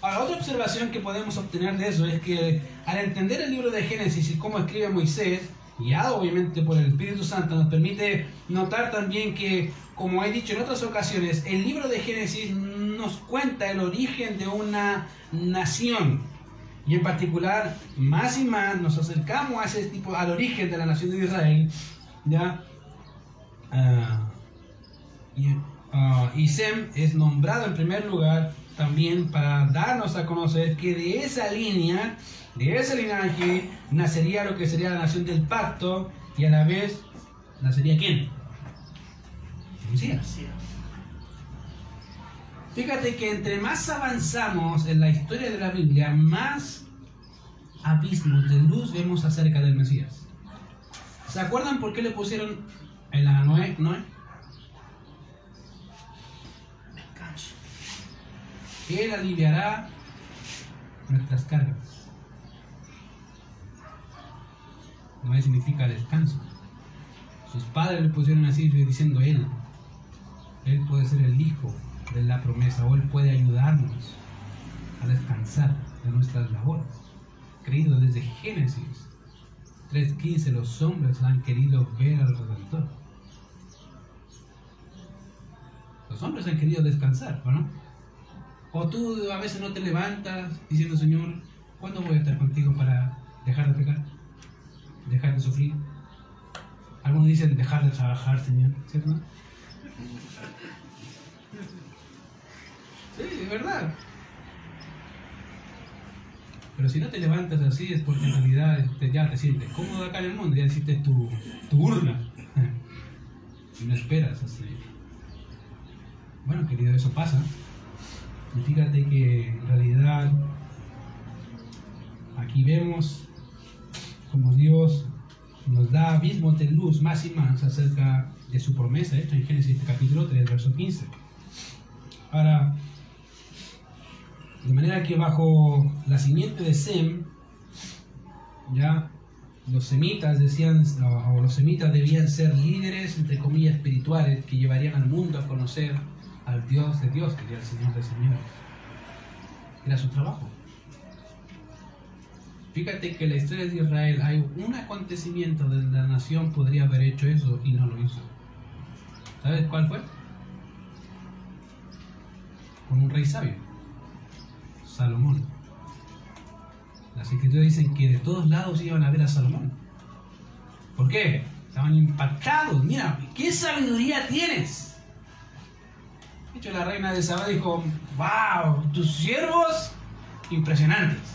Ahora, otra observación que podemos obtener de eso es que al entender el libro de Génesis y cómo escribe Moisés, guiado obviamente por el Espíritu Santo, nos permite notar también que, como he dicho en otras ocasiones, el libro de Génesis nos cuenta el origen de una nación. Y en particular, más y más nos acercamos a ese tipo, al origen de la nación de Israel, ¿ya? Ah, y Sem es nombrado en primer lugar también para darnos a conocer que de esa línea, de ese linaje, nacería lo que sería la nación del pacto y a la vez nacería quién? Mesías. Fíjate que entre más avanzamos en la historia de la Biblia, más abismos de luz vemos acerca del Mesías. ¿Se acuerdan por qué le pusieron en la Noé? Noé? Él aliviará nuestras cargas. No significa descanso. Sus padres le pusieron así diciendo Él. Él puede ser el hijo de la promesa o Él puede ayudarnos a descansar de nuestras labores. Creído desde Génesis 3.15 los hombres han querido ver al Redentor. Los hombres han querido descansar, ¿o no? O tú a veces no te levantas diciendo, Señor, ¿cuándo voy a estar contigo para dejar de pecar? Dejar de sufrir. Algunos dicen dejar de trabajar, Señor, ¿cierto? Sí, es verdad. Pero si no te levantas así es porque en realidad este, ya te sientes cómodo acá en el mundo, ya hiciste tu, tu urna. y no esperas así. Bueno, querido, eso pasa. Y fíjate que en realidad aquí vemos como Dios nos da abismos de luz más y más acerca de su promesa, esto en Génesis capítulo 3, verso 15. Ahora, de manera que bajo la simiente de Sem, ya los semitas decían, o los semitas debían ser líderes, entre comillas, espirituales, que llevarían al mundo a conocer al Dios de Dios, era el Señor de Señores. Era su trabajo. Fíjate que en la historia de Israel hay un acontecimiento donde la nación podría haber hecho eso y no lo hizo. ¿Sabes cuál fue? Con un rey sabio, Salomón. Las escrituras dicen que de todos lados iban a ver a Salomón. ¿Por qué? Estaban impactados. Mira, ¿qué sabiduría tienes? Hecho, la reina de Saba dijo, wow, tus siervos impresionantes.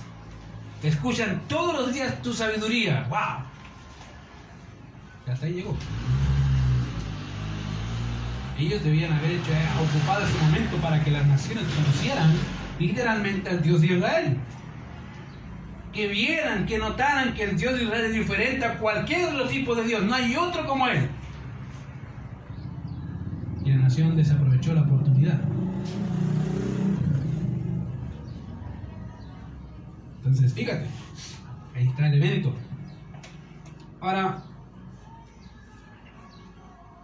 Te escuchan todos los días tu sabiduría. ¡Wow! Y hasta ahí llegó. Ellos debían haber hecho, eh, ocupado ese momento para que las naciones conocieran literalmente al Dios de Israel. Que vieran, que notaran que el Dios de Israel es diferente a cualquier otro tipo de Dios. No hay otro como Él. Nación desaprovechó la oportunidad. Entonces, fíjate, ahí está el evento. Ahora,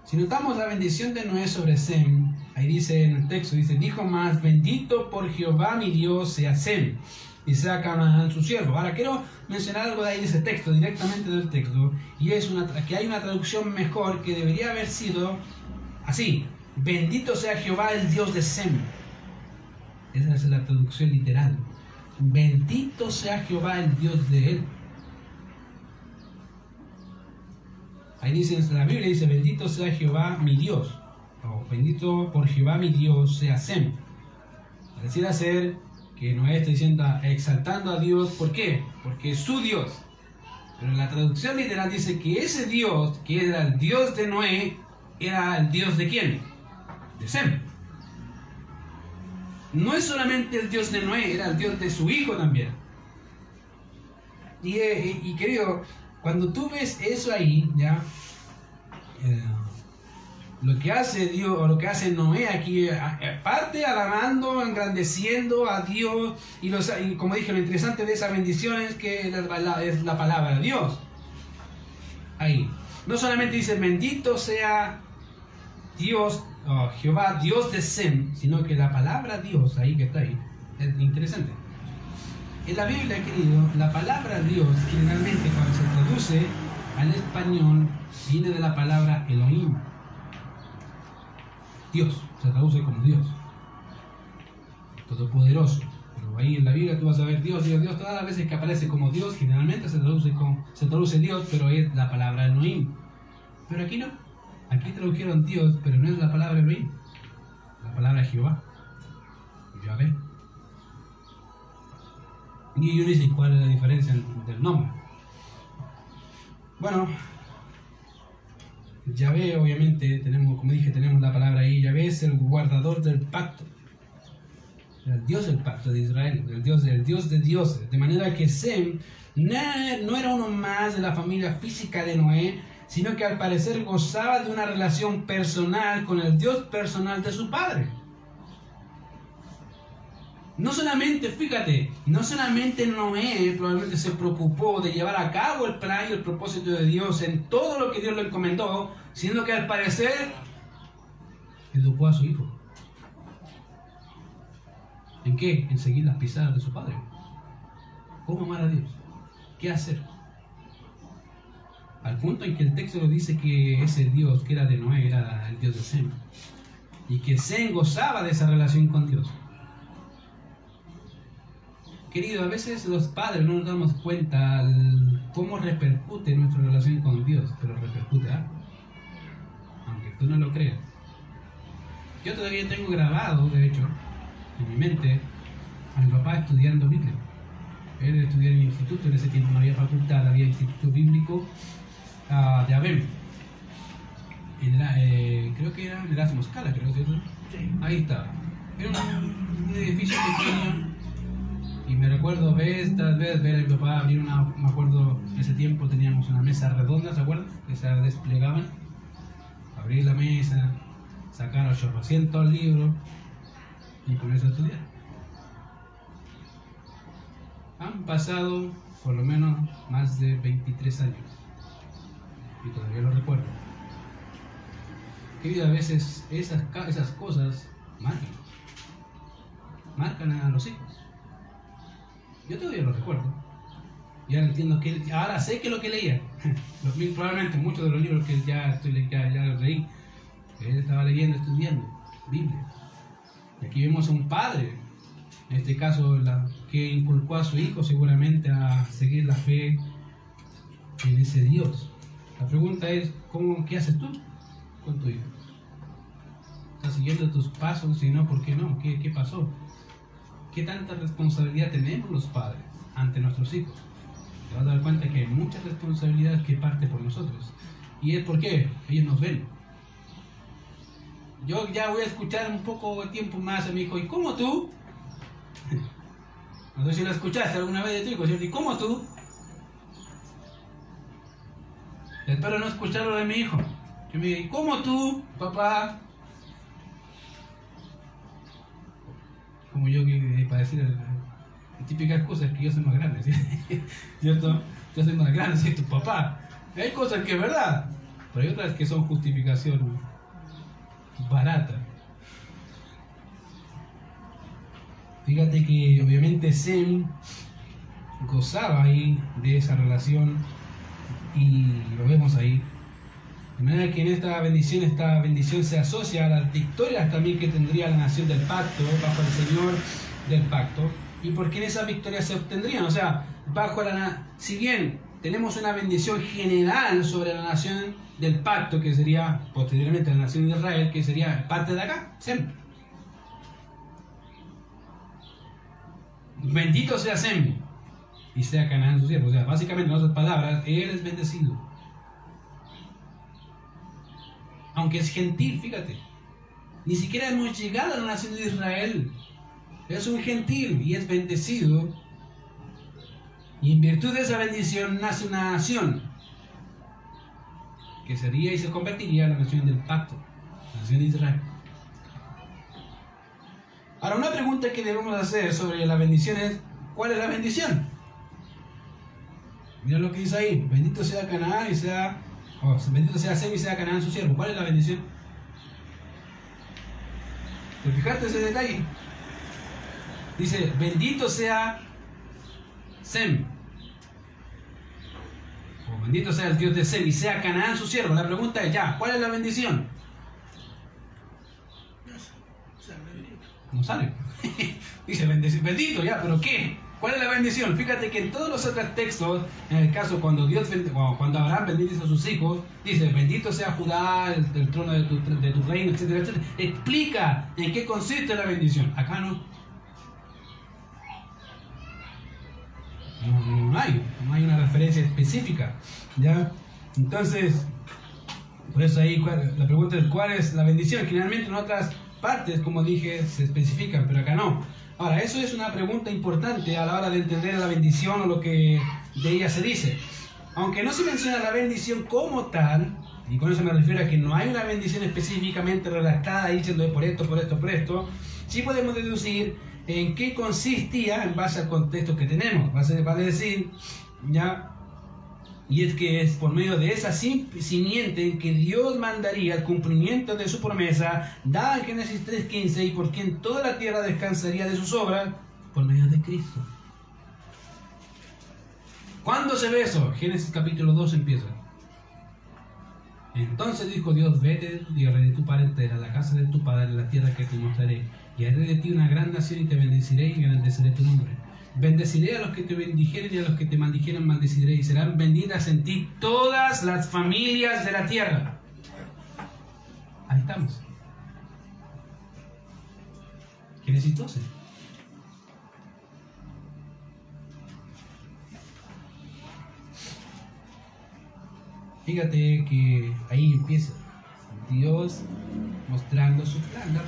si notamos la bendición de Noé sobre Sem, ahí dice en el texto, dice, dijo más, bendito por Jehová mi Dios sea Sem, y sea Canaán su siervo. Ahora quiero mencionar algo de ahí de ese texto, directamente del texto, y es una, que hay una traducción mejor que debería haber sido así, bendito sea Jehová el Dios de Sem. Esa es la traducción literal. Bendito sea Jehová, el Dios de él. Ahí dice la Biblia, dice, bendito sea Jehová mi Dios. O bendito por Jehová mi Dios sea Sem. Pareciera ser que Noé está diciendo, exaltando a Dios. ¿Por qué? Porque es su Dios. Pero la traducción literal dice que ese Dios, que era el Dios de Noé, era el Dios de quién? No es solamente el Dios de Noé, era el Dios de su hijo también. Y, eh, querido, cuando tú ves eso ahí, ya, eh, lo que hace Dios, o lo que hace Noé aquí, eh, parte alabando, engrandeciendo a Dios, y, los, como dije, lo interesante de esa bendición es que es la palabra de Dios. Ahí. No solamente dice, bendito sea Dios Oh, Jehová, Dios de Sem, sino que la palabra Dios, ahí que está ahí, es interesante. En la Biblia, querido, la palabra Dios, generalmente cuando se traduce al español, viene de la palabra Elohim. Dios, se traduce como Dios. Todopoderoso. Pero ahí en la Biblia tú vas a ver Dios, Dios, Dios. Todas las veces que aparece como Dios, generalmente se traduce, con, se traduce Dios, pero es la palabra Elohim. Pero aquí no. Aquí tradujeron Dios, pero no es la palabra Elohim, la palabra Jehová, Yahvé. Y yo dice cuál es la diferencia del nombre. Bueno, Yahvé, obviamente, tenemos, como dije, tenemos la palabra ahí. Yahvé es el guardador del pacto. El Dios del pacto de Israel, el Dios, el Dios de dioses. De manera que Sem no era uno más de la familia física de Noé, sino que al parecer gozaba de una relación personal con el Dios personal de su padre. No solamente, fíjate, no solamente Noé probablemente se preocupó de llevar a cabo el plan y el propósito de Dios en todo lo que Dios le encomendó, sino que al parecer educó a su hijo. ¿En qué? En seguir las pisadas de su padre. ¿Cómo amar a Dios? ¿Qué hacer? Al punto en que el texto dice que ese Dios que era de Noé era el Dios de Sem. Y que Sem gozaba de esa relación con Dios. Querido, a veces los padres no nos damos cuenta cómo repercute nuestra relación con Dios, pero repercute algo. Aunque tú no lo creas. Yo todavía tengo grabado, de hecho, en mi mente, a mi papá estudiando Biblia. Él estudió en el instituto, en ese tiempo no había facultad, había instituto bíblico de Abel. Eh, creo que era Erasmus Cala, creo, ¿cierto? Sí. Ahí está. Era un, edificio pequeño y me recuerdo vez tras vez ver a mi papá abrir una, me acuerdo, en ese tiempo teníamos una mesa redonda, ¿se acuerdan? Que se desplegaban. Abrir la mesa, sacar 800 libros y ponerse a estudiar. Han pasado por lo menos más de 23 años y todavía lo recuerdo. Que a veces esas, esas cosas marcan, marcan a los hijos. Yo todavía lo recuerdo. Ya entiendo que ahora sé que lo que leía. probablemente muchos de los libros que ya, estoy, ya, ya los leí. Él estaba leyendo, estudiando Biblia. Y aquí vemos a un padre, en este caso, que inculcó a su hijo seguramente a seguir la fe en ese Dios. La pregunta es, ¿cómo, ¿qué haces tú con tu hijo? ¿Estás siguiendo tus pasos? Si no, ¿por qué no? ¿Qué, qué pasó? ¿Qué tanta responsabilidad tenemos los padres ante nuestros hijos? Te vas a dar cuenta que hay mucha responsabilidad que parte por nosotros. ¿Y es porque ellos nos ven. Yo ya voy a escuchar un poco de tiempo más a mi hijo. ¿Y cómo tú? No sé si lo escuchaste alguna vez de tu hijo. ¿Y cómo tú? Espero no escucharlo de mi hijo. Que me diga, ¿y cómo tú, papá? Como yo que para decir la típica cosa es que yo soy más grande, ¿cierto? Yo soy más grande, soy tu papá. Hay cosas que es verdad, pero hay otras que son justificación barata. Fíjate que obviamente Sem gozaba ahí de esa relación y lo vemos ahí. De manera que en esta bendición, esta bendición se asocia a las victorias también que tendría la nación del pacto, bajo el Señor del pacto, y porque en esas victorias se obtendrían. O sea, bajo la si bien tenemos una bendición general sobre la nación del pacto, que sería posteriormente la nación de Israel, que sería parte de acá, Sem. Bendito sea Sem y sea Canaán su siervo. O sea, básicamente en otras palabras, él es bendecido. Aunque es gentil, fíjate. Ni siquiera hemos llegado a la nación de Israel. Es un gentil y es bendecido. Y en virtud de esa bendición nace una nación que sería y se convertiría en la nación del pacto, la nación de Israel. Ahora, una pregunta que debemos hacer sobre la bendición es, ¿cuál es la bendición? Mira lo que dice ahí. Bendito sea Canaán y sea. Oh, bendito sea Sem y sea Canaán su siervo. ¿Cuál es la bendición? ¿Te fijaste ese detalle? Dice, bendito sea Sem. O bendito sea el Dios de Sem y sea Canaán su siervo. La pregunta es ya, ¿cuál es la bendición? No sale. Dice, bendito ya, pero ¿qué? ¿Cuál es la bendición? Fíjate que en todos los otros textos, en el caso cuando Dios cuando Abraham bendice a sus hijos, dice, bendito sea Judá, el, trono de tu, reino, etcétera, etcétera. Explica en qué consiste la bendición. Acá no. No, hay, no hay una referencia específica. ¿ya? Entonces, por eso ahí la pregunta es, ¿cuál es la bendición? Generalmente en otras partes, como dije, se especifican, pero acá no. Ahora, eso es una pregunta importante a la hora de entender la bendición o lo que de ella se dice. Aunque no se menciona la bendición como tal, y con eso me refiero a que no hay una bendición específicamente redactada diciendo por esto, por esto, por esto, sí podemos deducir en qué consistía en base al contexto que tenemos. Vale decir, ya y es que es por medio de esa simiente que Dios mandaría el cumplimiento de su promesa, dada en Génesis 3.15, y por quien toda la tierra descansaría de sus obras, por medio de Cristo. ¿Cuándo se ve eso? Génesis capítulo 2 empieza. Entonces dijo Dios, vete de tu tierra de tu parentela, la casa de tu padre, la tierra que te mostraré, y haré de ti una gran nación y te bendeciré y engrandeceré tu nombre Bendeciré a los que te bendijeren y a los que te maldijeren maldeciré y serán benditas en ti todas las familias de la tierra. Ahí estamos. Génesis 12. Fíjate que ahí empieza Dios mostrando su plan de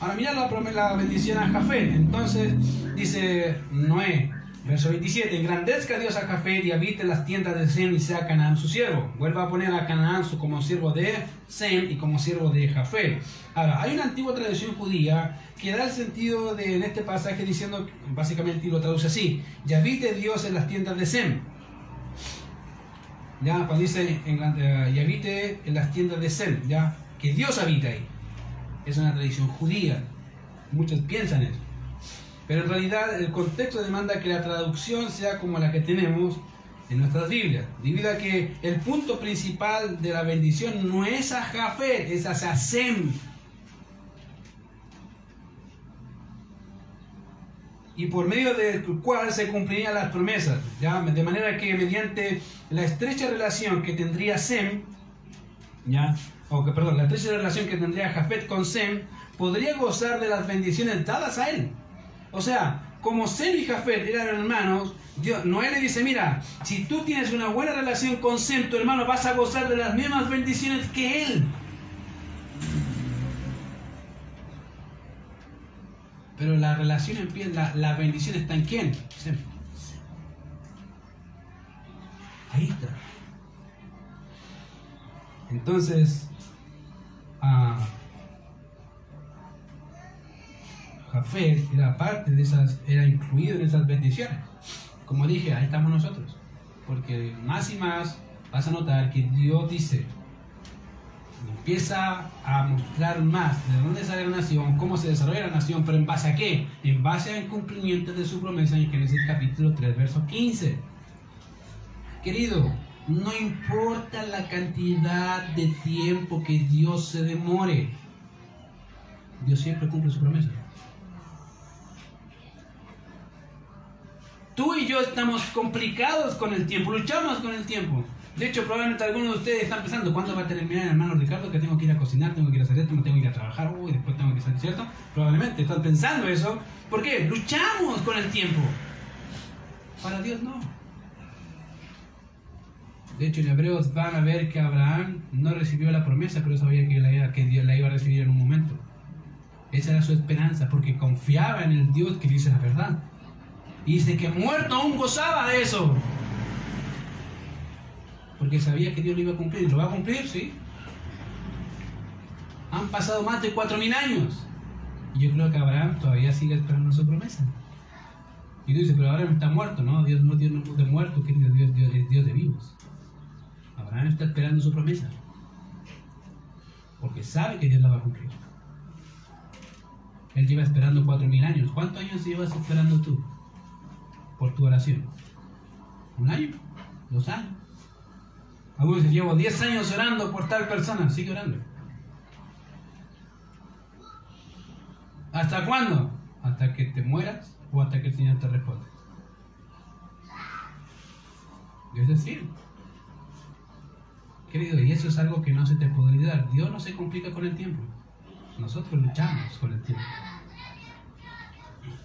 Ahora mira la, la bendición a Jafet. Entonces dice Noé, verso 27, engrandezca Dios a Jafet y habite las tiendas de Sem y sea Canaán su siervo. Vuelva a poner a Canaán como siervo de Sem y como siervo de Jafet. Ahora, hay una antigua tradición judía que da el sentido de en este pasaje diciendo, básicamente lo traduce así, y habite Dios en las tiendas de Sem. Ya, cuando dice, eh, y habite en las tiendas de Sem, ya, que Dios habita ahí. Es una tradición judía. Muchos piensan eso. Pero en realidad el contexto demanda que la traducción sea como la que tenemos en nuestras Biblias. Debido a que el punto principal de la bendición no es a Jafet, es a Sem. Y por medio del cual se cumplirían las promesas. ¿ya? De manera que mediante la estrecha relación que tendría Sem, ¿ya? O que, perdón, la estrecha relación que tendría Jafet con Sem, podría gozar de las bendiciones dadas a él. O sea, como Sem y Jafet eran hermanos, Dios, Noé le dice, mira, si tú tienes una buena relación con Sem, tu hermano, vas a gozar de las mismas bendiciones que él. Pero la relación empieza, la, bendición está en quién? Sem. Ahí está. Entonces, Jafet era parte de esas, era incluido en esas bendiciones. Como dije, ahí estamos nosotros. Porque más y más vas a notar que Dios dice, empieza a mostrar más de dónde sale la nación, cómo se desarrolla la nación, pero en base a qué? En base al cumplimiento de su promesa en Génesis capítulo 3, verso 15. Querido, no importa la cantidad de tiempo que Dios se demore, Dios siempre cumple su promesa. Tú y yo estamos complicados con el tiempo, luchamos con el tiempo. De hecho, probablemente algunos de ustedes están pensando, ¿cuándo va a terminar, hermano Ricardo? Que tengo que ir a cocinar, tengo que ir a hacer esto, tengo que ir a trabajar, uy, después tengo que salir, ¿cierto? Probablemente están pensando eso. ¿Por qué? Luchamos con el tiempo. Para Dios no. De hecho, en Hebreos van a ver que Abraham no recibió la promesa, pero sabía que, la, que Dios la iba a recibir en un momento. Esa era su esperanza, porque confiaba en el Dios que dice la verdad. Y dice que muerto aún gozaba de eso. Porque sabía que Dios lo iba a cumplir. ¿Lo va a cumplir? Sí. Han pasado más de cuatro mil años. Y yo creo que Abraham todavía sigue esperando su promesa. Y tú dices, pero Abraham está muerto. No, Dios no, Dios es de muerto, que Dios, Dios, Dios Dios de vivos. Abraham está esperando su promesa. Porque sabe que Dios la va a cumplir. Él lleva esperando cuatro mil años. ¿Cuántos años llevas esperando tú? por tu oración? ¿Un año? ¿Dos años? Algunos llevo 10 años orando por tal persona, sigue orando. ¿Hasta cuándo? Hasta que te mueras o hasta que el Señor te responda. Es decir, querido, y eso es algo que no se te puede olvidar. Dios no se complica con el tiempo. Nosotros luchamos con el tiempo.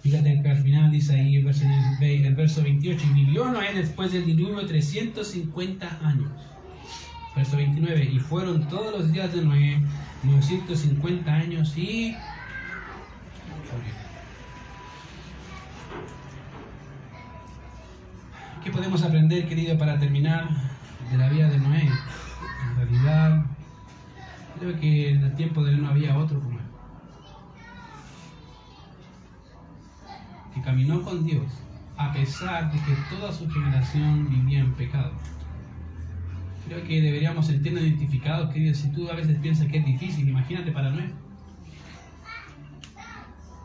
Fíjate que al final dice ahí el verso, el verso 28, y vivió Noé después del diluvio 350 años. Verso 29, y fueron todos los días de Noé 950 años y... ¿Qué podemos aprender, querido, para terminar de la vida de Noé? Creo que en el tiempo de él no había otro como que caminó con Dios a pesar de que toda su generación vivía en pecado. Creo que deberíamos sentirnos identificados, queridos. Si tú a veces piensas que es difícil, imagínate para Noé.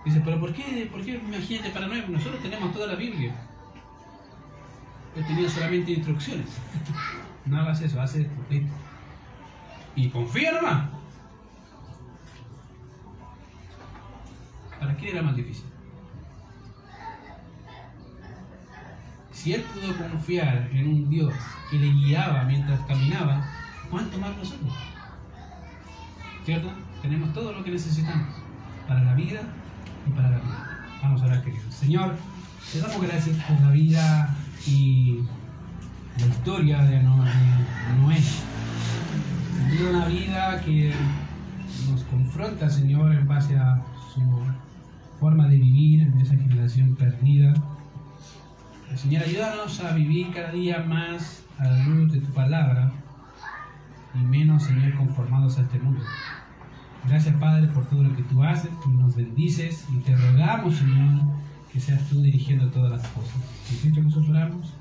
Dice, pero ¿por qué, ¿por qué imagínate para Noé? Nosotros tenemos toda la Biblia. Él tenía solamente instrucciones. no hagas eso, haz esto. Y nomás. ¿Para qué era más difícil? Si él pudo confiar en un Dios que le guiaba mientras caminaba, ¿cuánto más nosotros? ¿Cierto? Tenemos todo lo que necesitamos para la vida y para la vida. Vamos a orar, queridos. Señor, te damos gracias por la vida y la historia de Noé. Una vida que nos confronta, Señor, en base a su forma de vivir en esa generación perdida. Señor, ayúdanos a vivir cada día más a la luz de tu palabra y menos, Señor, conformados a este mundo. Gracias, Padre, por todo lo que tú haces, que nos bendices y te rogamos, Señor, que seas tú dirigiendo todas las cosas. En Cristo Jesús oramos.